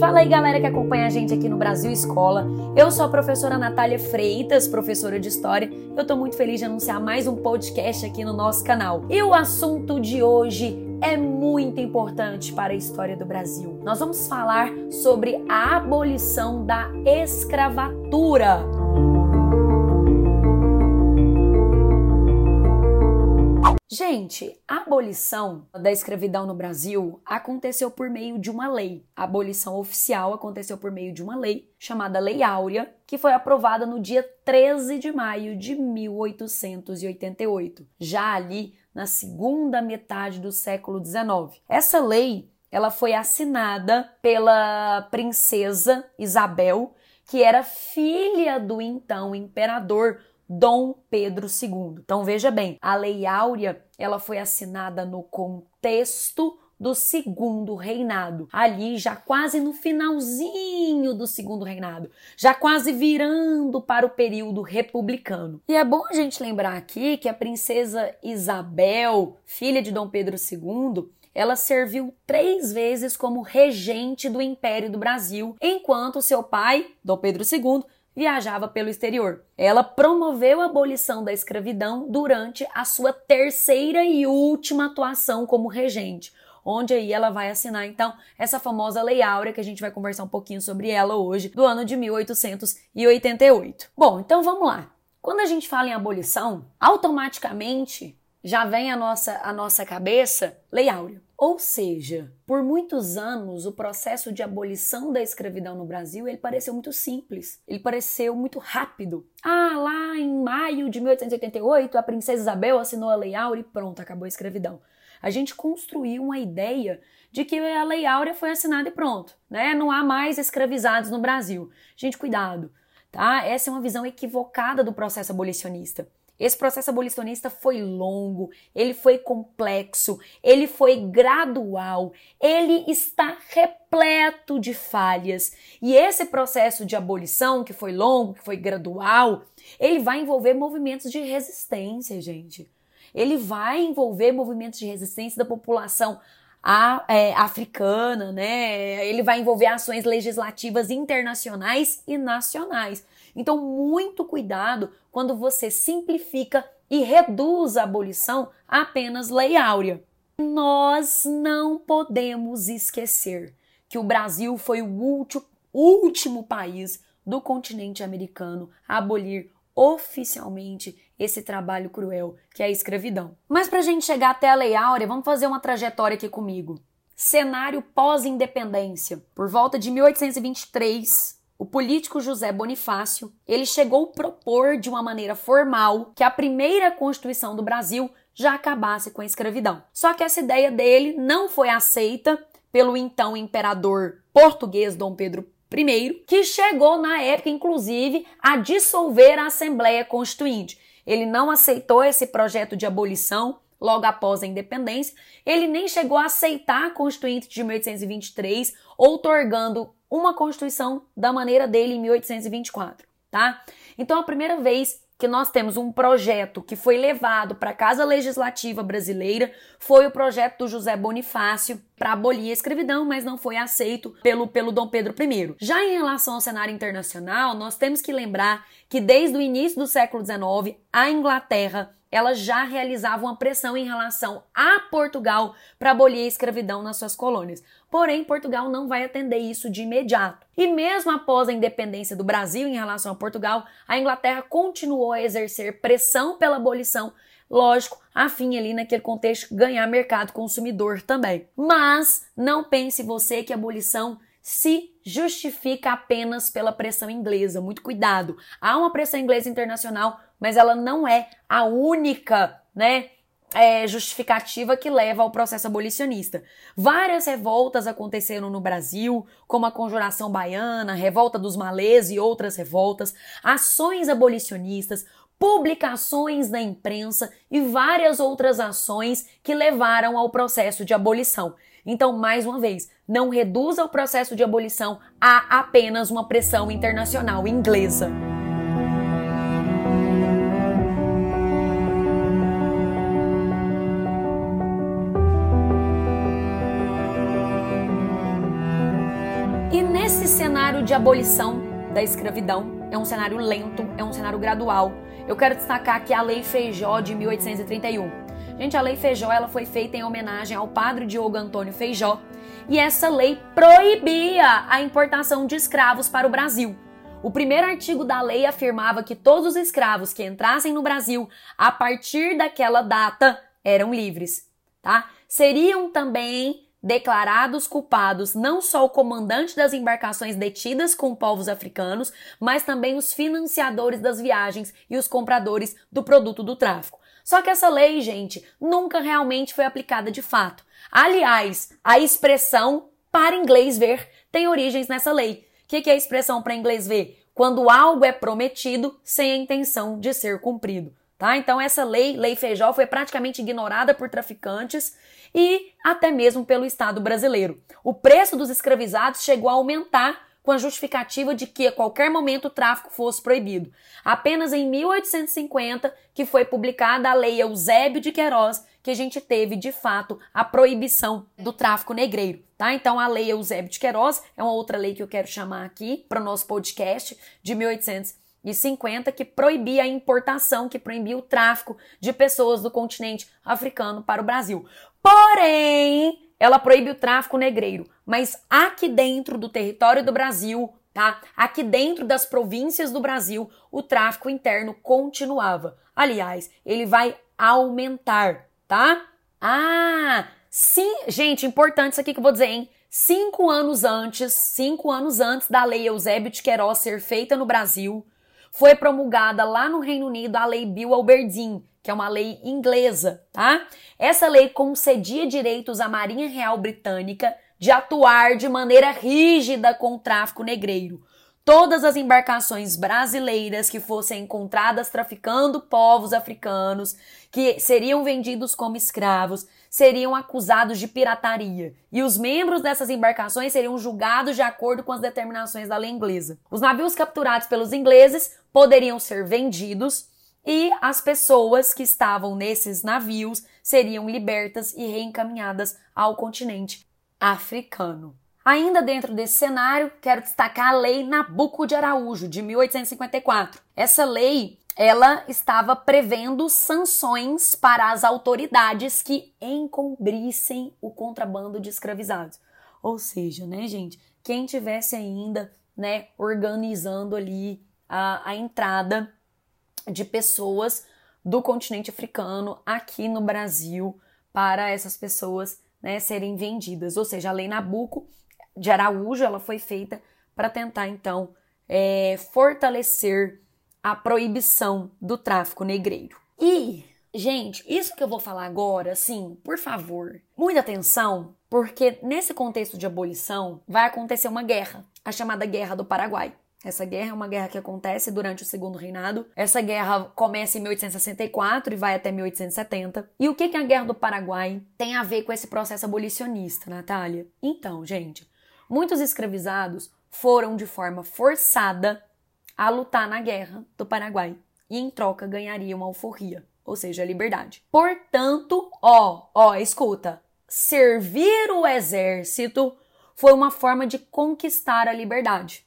Fala aí, galera que acompanha a gente aqui no Brasil Escola. Eu sou a professora Natália Freitas, professora de História. Eu tô muito feliz de anunciar mais um podcast aqui no nosso canal. E o assunto de hoje é muito importante para a história do Brasil. Nós vamos falar sobre a abolição da escravatura. Gente, a abolição da escravidão no Brasil aconteceu por meio de uma lei. A abolição oficial aconteceu por meio de uma lei chamada Lei Áurea, que foi aprovada no dia 13 de maio de 1888, já ali na segunda metade do século XIX. Essa lei, ela foi assinada pela princesa Isabel, que era filha do então imperador Dom Pedro II. Então veja bem, a Lei Áurea, ela foi assinada no contexto do segundo reinado, ali já quase no finalzinho do segundo reinado, já quase virando para o período republicano. E é bom a gente lembrar aqui que a princesa Isabel, filha de Dom Pedro II, ela serviu três vezes como regente do Império do Brasil, enquanto seu pai, Dom Pedro II, viajava pelo exterior. Ela promoveu a abolição da escravidão durante a sua terceira e última atuação como regente, onde aí ela vai assinar então essa famosa Lei Áurea que a gente vai conversar um pouquinho sobre ela hoje, do ano de 1888. Bom, então vamos lá. Quando a gente fala em abolição, automaticamente já vem a nossa a nossa cabeça Lei Áurea. Ou seja, por muitos anos o processo de abolição da escravidão no Brasil ele pareceu muito simples, ele pareceu muito rápido. Ah, lá em maio de 1888 a princesa Isabel assinou a Lei Áurea e pronto, acabou a escravidão. A gente construiu uma ideia de que a Lei Áurea foi assinada e pronto, né? Não há mais escravizados no Brasil. Gente, cuidado, tá? Essa é uma visão equivocada do processo abolicionista. Esse processo abolicionista foi longo, ele foi complexo, ele foi gradual, ele está repleto de falhas. E esse processo de abolição, que foi longo, que foi gradual, ele vai envolver movimentos de resistência, gente. Ele vai envolver movimentos de resistência da população a, é, africana, né? Ele vai envolver ações legislativas internacionais e nacionais. Então, muito cuidado quando você simplifica e reduz a abolição a apenas lei áurea. Nós não podemos esquecer que o Brasil foi o último, último país do continente americano a abolir oficialmente esse trabalho cruel que é a escravidão. Mas para a gente chegar até a Lei Áurea, vamos fazer uma trajetória aqui comigo. Cenário pós-independência. Por volta de 1823, o político José Bonifácio, ele chegou a propor de uma maneira formal que a primeira Constituição do Brasil já acabasse com a escravidão. Só que essa ideia dele não foi aceita pelo então imperador português Dom Pedro I, que chegou na época inclusive a dissolver a Assembleia Constituinte. Ele não aceitou esse projeto de abolição logo após a independência, ele nem chegou a aceitar a Constituinte de 1823, outorgando uma Constituição da maneira dele em 1824, tá? Então, a primeira vez que nós temos um projeto que foi levado para a Casa Legislativa Brasileira foi o projeto do José Bonifácio para abolir a escravidão, mas não foi aceito pelo, pelo Dom Pedro I. Já em relação ao cenário internacional, nós temos que lembrar que desde o início do século XIX, a Inglaterra ela já realizava uma pressão em relação a Portugal para abolir a escravidão nas suas colônias. Porém, Portugal não vai atender isso de imediato. E mesmo após a independência do Brasil em relação a Portugal, a Inglaterra continuou a exercer pressão pela abolição, lógico, a fim ali naquele contexto ganhar mercado consumidor também. Mas não pense você que a abolição se justifica apenas pela pressão inglesa. Muito cuidado. Há uma pressão inglesa internacional, mas ela não é a única, né? É, justificativa que leva ao processo abolicionista. Várias revoltas aconteceram no Brasil, como a Conjuração Baiana, Revolta dos Malês e outras revoltas, ações abolicionistas, publicações na imprensa e várias outras ações que levaram ao processo de abolição. Então, mais uma vez, não reduza o processo de abolição a apenas uma pressão internacional inglesa. E cenário de abolição da escravidão é um cenário lento, é um cenário gradual. Eu quero destacar aqui a Lei Feijó de 1831. Gente, a Lei Feijó ela foi feita em homenagem ao padre Diogo Antônio Feijó, e essa lei proibia a importação de escravos para o Brasil. O primeiro artigo da lei afirmava que todos os escravos que entrassem no Brasil a partir daquela data eram livres, tá? Seriam também declarados culpados não só o comandante das embarcações detidas com povos africanos, mas também os financiadores das viagens e os compradores do produto do tráfico. Só que essa lei, gente, nunca realmente foi aplicada de fato. Aliás, a expressão para inglês ver tem origens nessa lei. O que, que é a expressão para inglês ver? Quando algo é prometido sem a intenção de ser cumprido. Tá? Então essa lei, lei Feijó, foi praticamente ignorada por traficantes e até mesmo pelo Estado brasileiro. O preço dos escravizados chegou a aumentar com a justificativa de que a qualquer momento o tráfico fosse proibido. Apenas em 1850 que foi publicada a Lei Eusébio de Queiroz, que a gente teve de fato a proibição do tráfico negreiro, tá? Então a Lei Eusébio de Queiroz é uma outra lei que eu quero chamar aqui para o nosso podcast de 1850 e 50 que proibia a importação, que proibia o tráfico de pessoas do continente africano para o Brasil. Porém, ela proíbe o tráfico negreiro, mas aqui dentro do território do Brasil, tá? Aqui dentro das províncias do Brasil, o tráfico interno continuava. Aliás, ele vai aumentar, tá? Ah, sim, gente, importante isso aqui que eu vou dizer, hein? Cinco anos antes, cinco anos antes da lei Eusébio de Queiroz ser feita no Brasil, foi promulgada lá no Reino Unido a Lei Bill Aberdeen, que é uma lei inglesa, tá? Essa lei concedia direitos à Marinha Real Britânica de atuar de maneira rígida com o tráfico negreiro. Todas as embarcações brasileiras que fossem encontradas traficando povos africanos, que seriam vendidos como escravos, seriam acusados de pirataria e os membros dessas embarcações seriam julgados de acordo com as determinações da lei inglesa. Os navios capturados pelos ingleses poderiam ser vendidos e as pessoas que estavam nesses navios seriam libertas e reencaminhadas ao continente africano. Ainda dentro desse cenário, quero destacar a Lei Nabuco de Araújo, de 1854. Essa lei ela estava prevendo sanções para as autoridades que encobrissem o contrabando de escravizados. Ou seja, né, gente, quem tivesse ainda, né, organizando ali a, a entrada de pessoas do continente africano aqui no Brasil para essas pessoas, né, serem vendidas. Ou seja, a lei Nabuco de Araújo, ela foi feita para tentar então é, fortalecer a proibição do tráfico negreiro. E, gente, isso que eu vou falar agora, assim, por favor, muita atenção, porque nesse contexto de abolição vai acontecer uma guerra, a chamada Guerra do Paraguai. Essa guerra é uma guerra que acontece durante o Segundo Reinado. Essa guerra começa em 1864 e vai até 1870. E o que, que a Guerra do Paraguai tem a ver com esse processo abolicionista, Natália? Então, gente, muitos escravizados foram de forma forçada a lutar na guerra do Paraguai e em troca ganharia uma alforria, ou seja, a liberdade. Portanto, ó, ó, escuta, servir o exército foi uma forma de conquistar a liberdade.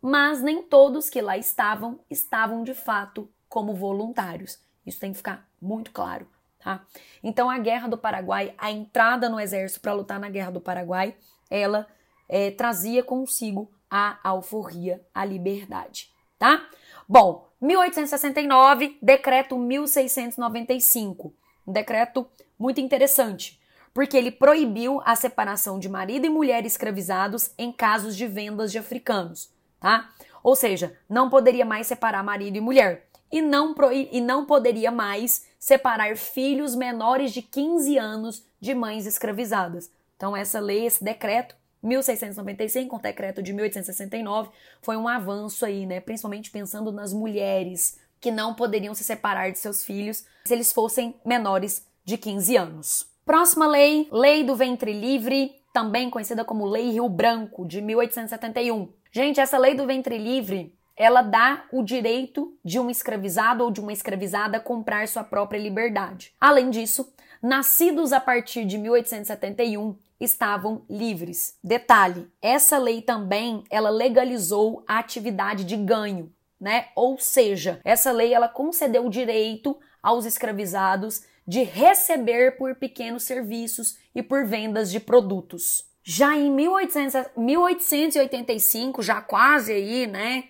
Mas nem todos que lá estavam estavam de fato como voluntários. Isso tem que ficar muito claro, tá? Então a Guerra do Paraguai, a entrada no exército para lutar na Guerra do Paraguai, ela é, trazia consigo a alforria, a liberdade tá? Bom, 1869, decreto 1695. Um decreto muito interessante, porque ele proibiu a separação de marido e mulher escravizados em casos de vendas de africanos, tá? Ou seja, não poderia mais separar marido e mulher. E não, e não poderia mais separar filhos menores de 15 anos de mães escravizadas. Então, essa lei, esse decreto, 1695, com o decreto de 1869, foi um avanço aí, né? Principalmente pensando nas mulheres que não poderiam se separar de seus filhos se eles fossem menores de 15 anos. Próxima lei, Lei do Ventre Livre, também conhecida como Lei Rio Branco, de 1871. Gente, essa Lei do Ventre Livre, ela dá o direito de um escravizado ou de uma escravizada comprar sua própria liberdade. Além disso, nascidos a partir de 1871 estavam livres. Detalhe, essa lei também ela legalizou a atividade de ganho, né? Ou seja, essa lei ela concedeu o direito aos escravizados de receber por pequenos serviços e por vendas de produtos. Já em 1800, 1885, já quase aí, né?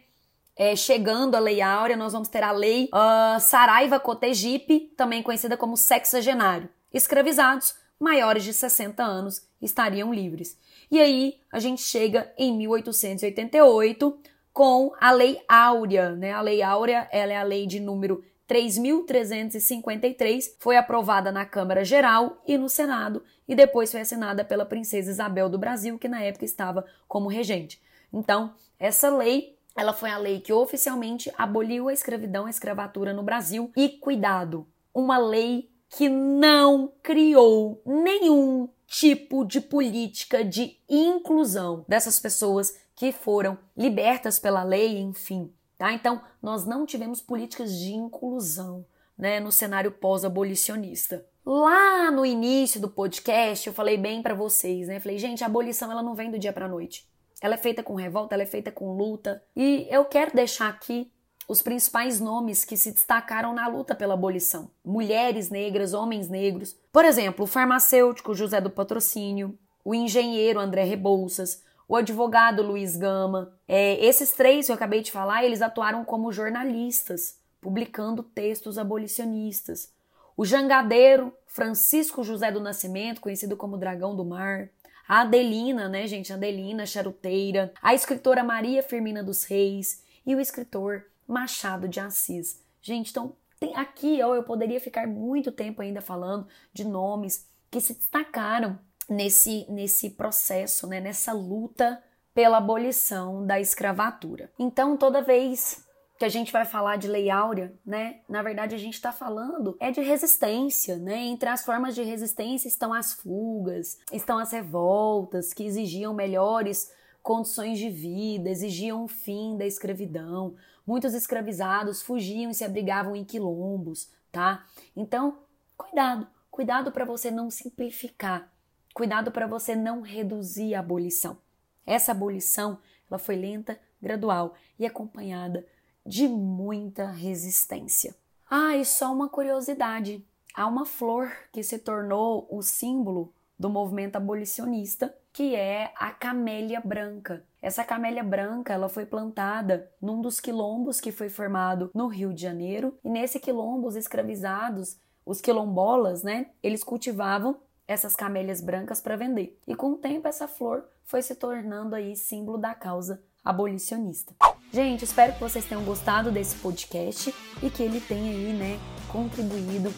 É, chegando a Lei Áurea, nós vamos ter a Lei uh, Saraiva Cotegipe, também conhecida como sexagenário. Escravizados maiores de 60 anos estariam livres. E aí a gente chega em 1888 com a Lei Áurea, né? A Lei Áurea, ela é a lei de número 3.353, foi aprovada na Câmara Geral e no Senado e depois foi assinada pela princesa Isabel do Brasil, que na época estava como regente. Então, essa lei, ela foi a lei que oficialmente aboliu a escravidão, a escravatura no Brasil e cuidado, uma lei que não criou nenhum tipo de política de inclusão dessas pessoas que foram libertas pela lei, enfim. Tá? Então, nós não tivemos políticas de inclusão né, no cenário pós-abolicionista. Lá no início do podcast, eu falei bem para vocês, né? Falei, gente, a abolição ela não vem do dia para noite. Ela é feita com revolta, ela é feita com luta. E eu quero deixar aqui os principais nomes que se destacaram na luta pela abolição: mulheres negras, homens negros. Por exemplo, o farmacêutico José do Patrocínio, o engenheiro André Rebouças, o advogado Luiz Gama. É, esses três que eu acabei de falar, eles atuaram como jornalistas, publicando textos abolicionistas. O jangadeiro Francisco José do Nascimento, conhecido como Dragão do Mar. A Adelina, né, gente? Adelina Charuteira. A escritora Maria Firmina dos Reis. E o escritor Machado de Assis. Gente, então tem aqui, ó, eu poderia ficar muito tempo ainda falando de nomes que se destacaram nesse, nesse processo, né, nessa luta pela abolição da escravatura. Então, toda vez que a gente vai falar de lei áurea, né, na verdade a gente está falando é de resistência, né? Entre as formas de resistência estão as fugas, estão as revoltas que exigiam melhores condições de vida, exigiam o fim da escravidão. Muitos escravizados fugiam e se abrigavam em quilombos, tá? Então, cuidado, cuidado para você não simplificar Cuidado para você não reduzir a abolição. Essa abolição ela foi lenta, gradual e acompanhada de muita resistência. Ah, e só uma curiosidade: há uma flor que se tornou o símbolo do movimento abolicionista, que é a camélia branca. Essa camélia branca, ela foi plantada num dos quilombos que foi formado no Rio de Janeiro, e nesse quilombo os escravizados, os quilombolas, né, eles cultivavam essas camélias brancas para vender. E com o tempo essa flor foi se tornando aí símbolo da causa abolicionista. Gente, espero que vocês tenham gostado desse podcast e que ele tenha aí, né, contribuído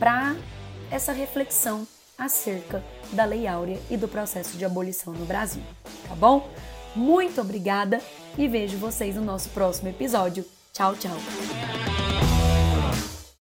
para essa reflexão acerca da Lei Áurea e do processo de abolição no Brasil, tá bom? Muito obrigada e vejo vocês no nosso próximo episódio. Tchau, tchau.